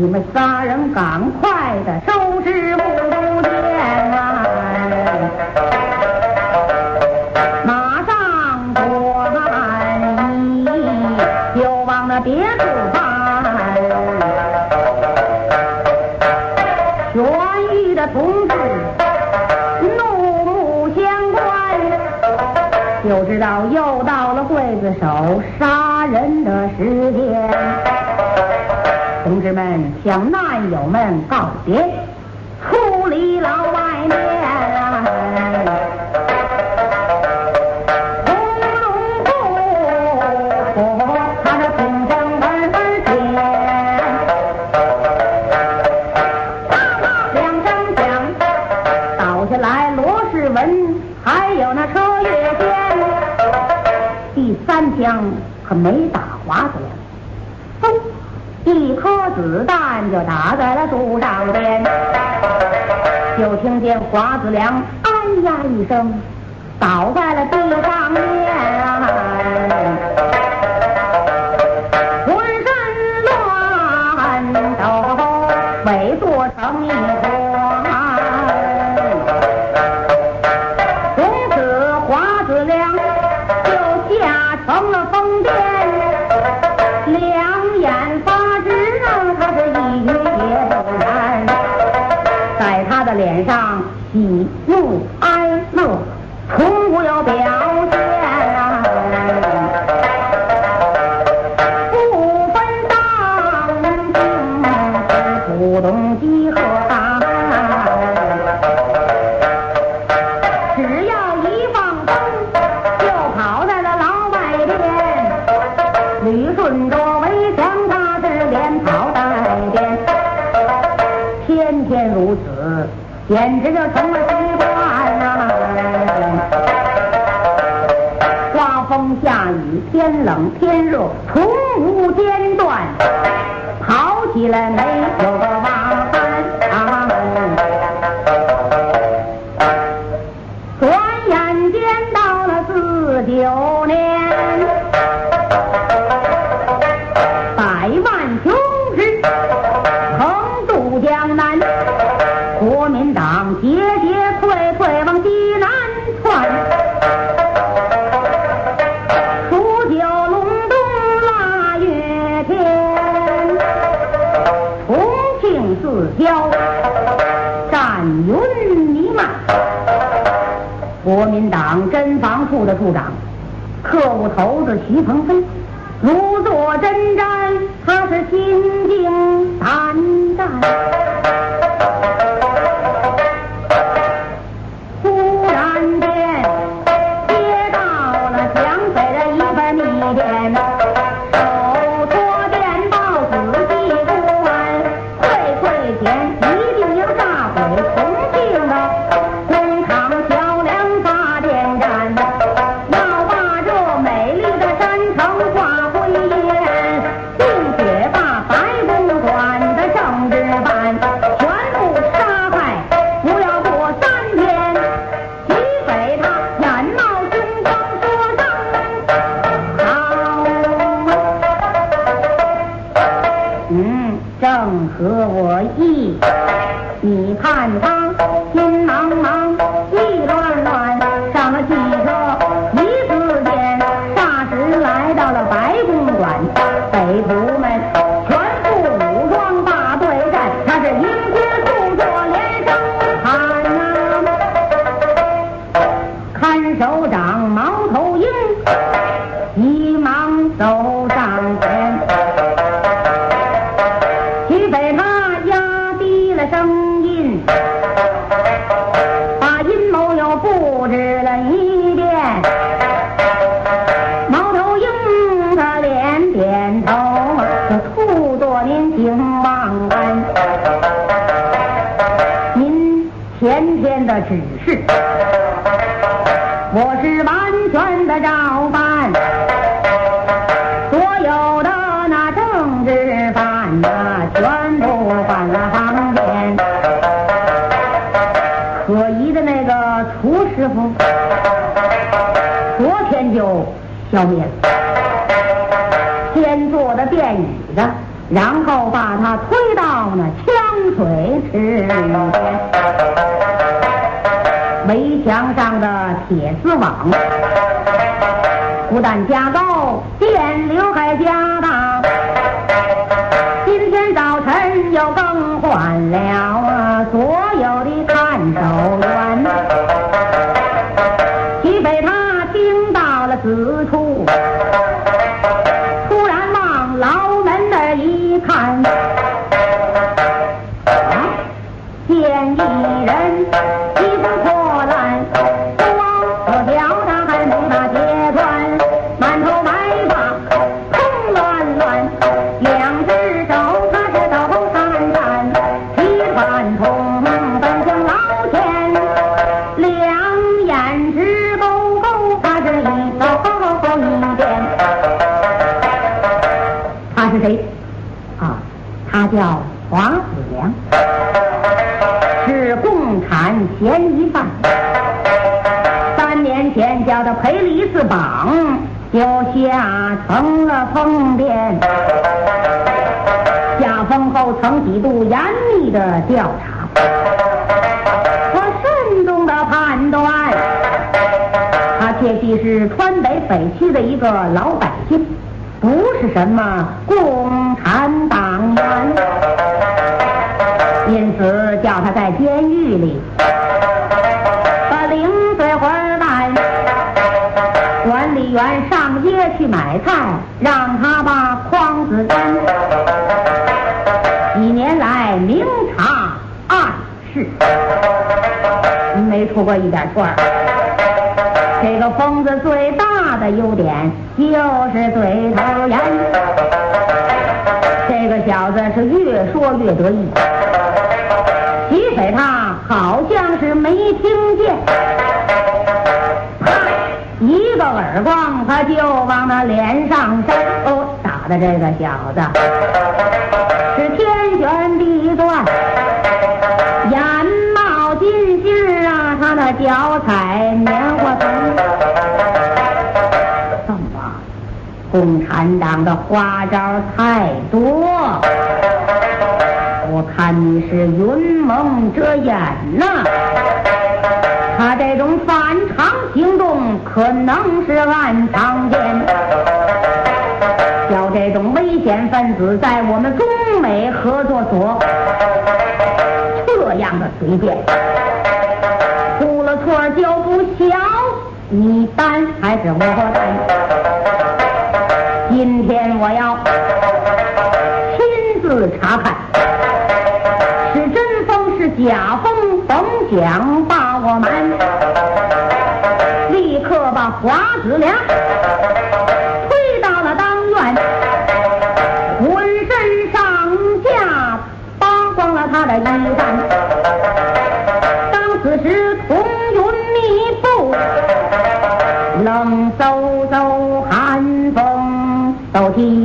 你们仨人赶快的收拾屋间啊！马上转移，就往那别处搬。痊愈的同志怒目相观，就知道又到了刽子手杀人的时间。同志们向难友们告别，出里牢外面，五龙步，他那挺枪慢慢前，两声响，倒下来罗世文，还有那车月仙，第三枪可没打。子弹就打在了树上边，就听见华子良哎呀一声，倒在了地上面。脸上喜怒哀乐，从不要表。风下雨，天冷天热，从无间断，跑起来没有四郊战云弥漫。国民党侦防处的处长，特务头子徐鹏飞，如坐针毡，他是心惊胆战。指示。”我是完全的照办，所有的那政治犯呐，全部换了航天。可疑的那个厨师傅，昨天就消灭了。先做的电椅子，然后把他推到那枪水池里边。围墙上的铁丝网不但加高，电流还加大。今天早晨又更换了啊所有的看守员。徐匪他听到了此处，突然往牢门那一看，啊，见一叫他赔了一次榜，就下成了疯癫。下风后曾几度严密的调查，我慎重的判断，他确系是川北匪区的一个老百姓，不是什么共产党员。因此叫他在监狱里上街去买菜，让他把筐子担。几年来明察暗示，没出过一点错儿。这个疯子最大的优点就是嘴头严。这个小子是越说越得意。他好像是没听耳光，他就往那脸上扇。哦，打的这个小子是天旋地转，眼冒金星啊，他那脚踩棉花藤。怎么，共产党的花招太多？我看你是云蒙遮眼呐！他这种发可能是暗藏奸，叫这种危险分子在我们中美合作所这样的随便，出了错就不小，你担还是我担？今天我要亲自查看。是真风是假风甭想把我瞒，子良推到了当院，浑身上下扒光了他的衣衫。当此时彤云密布，冷飕飕寒风都起。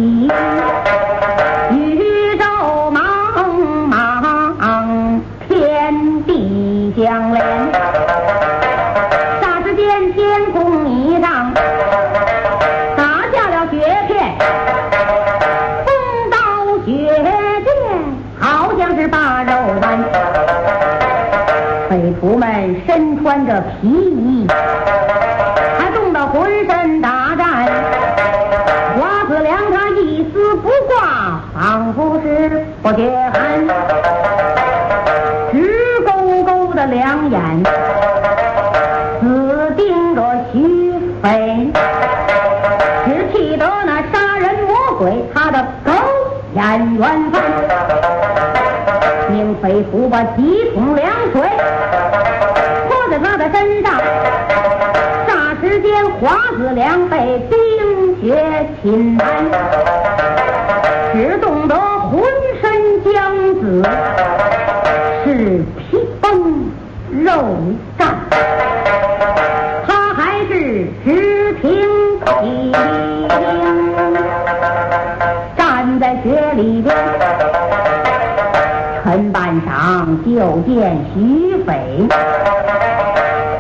仿佛是不觉寒。直勾勾的两眼，死盯着徐飞，只记得那杀人魔鬼他的狗眼圆翻。命匪徒把急是皮崩肉绽。他还是直挺挺站在雪里边，陈半晌就见徐匪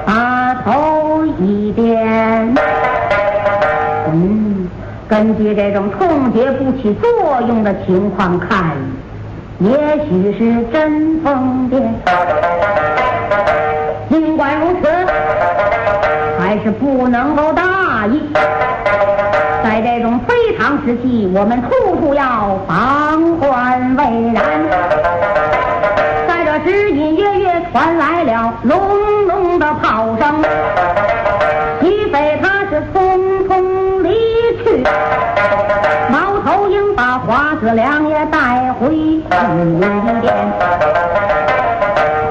把头一点，嗯。根据这种痛觉不起作用的情况看，也许是真疯癫。尽管如此，还是不能够大意。在这种非常时期，我们处处要防患未然。在这时，隐约约传来了隆隆的炮声。齐飞他是匆匆离去。猫头鹰把华子良，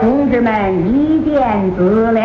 同志们一见子了，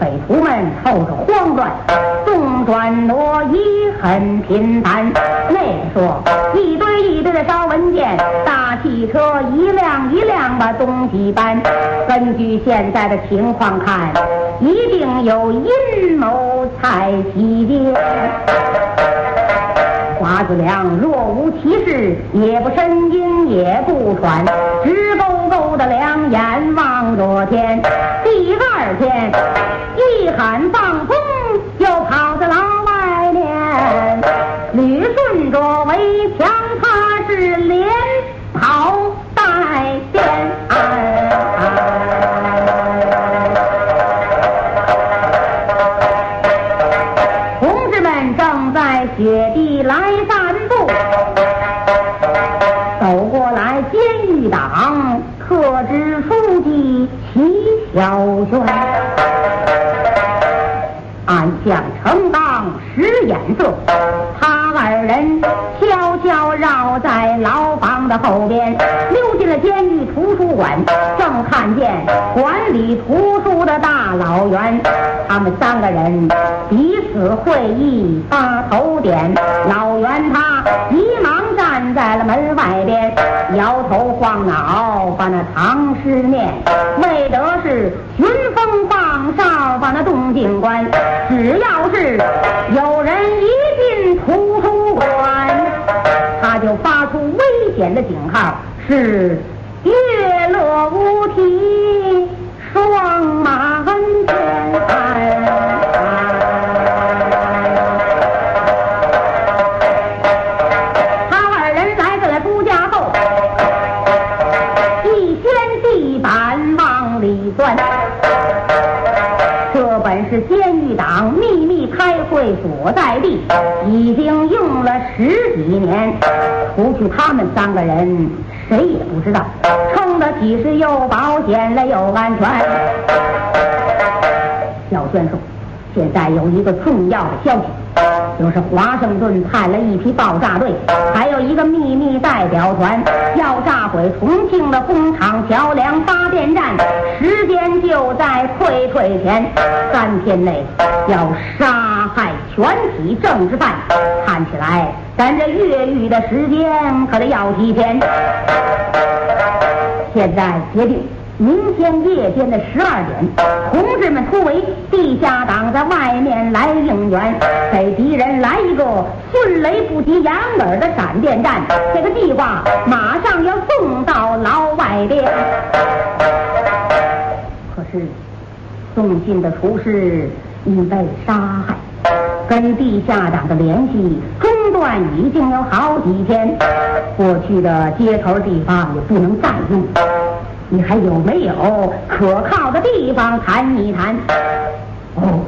匪徒们凑着慌乱，动转挪移很频繁。那个说一堆一堆的烧文件，大汽车一辆一辆把东西搬。根据现在的情况看，一定有阴谋才起的。花子良若无其事，也不呻吟，也不喘，直眼望着天。第二天，一喊放风，就跑房的后边，溜进了监狱图书馆，正看见管理图书的大老袁，他们三个人彼此会意，把头点。老袁他急忙站在了门外边，摇头晃脑把那唐诗念，为的是寻风放哨把那动静关。只要是有人一点的警号，是月落乌啼霜满天。他二人来到了朱家后，一掀地板往里钻。这本是监狱党秘密开会所在地，已经用了十几年，除去他们三个人，谁也不知道，撑得起是又保险了又安全。小轩说：“现在有一个重要的消息，就是华盛顿派了一批爆炸队，还有一个秘密代表团，要炸毁重庆的工厂、桥梁、发电站，时间就在退退前，三天内要杀害全体政治犯。看起来咱这越狱的时间可得要提前。现在决定。”明天夜间的十二点，同志们突围，地下党在外面来应援，给敌人来一个迅雷不及掩耳的闪电战。这个计划马上要送到牢外边。可是，送信的厨师已被杀害，跟地下党的联系已经有好几天，过去的接头地方也不能再用。你还有没有可靠的地方谈一谈？哦，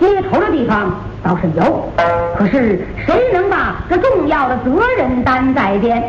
接头的地方倒是有，可是谁能把这重要的责任担在肩？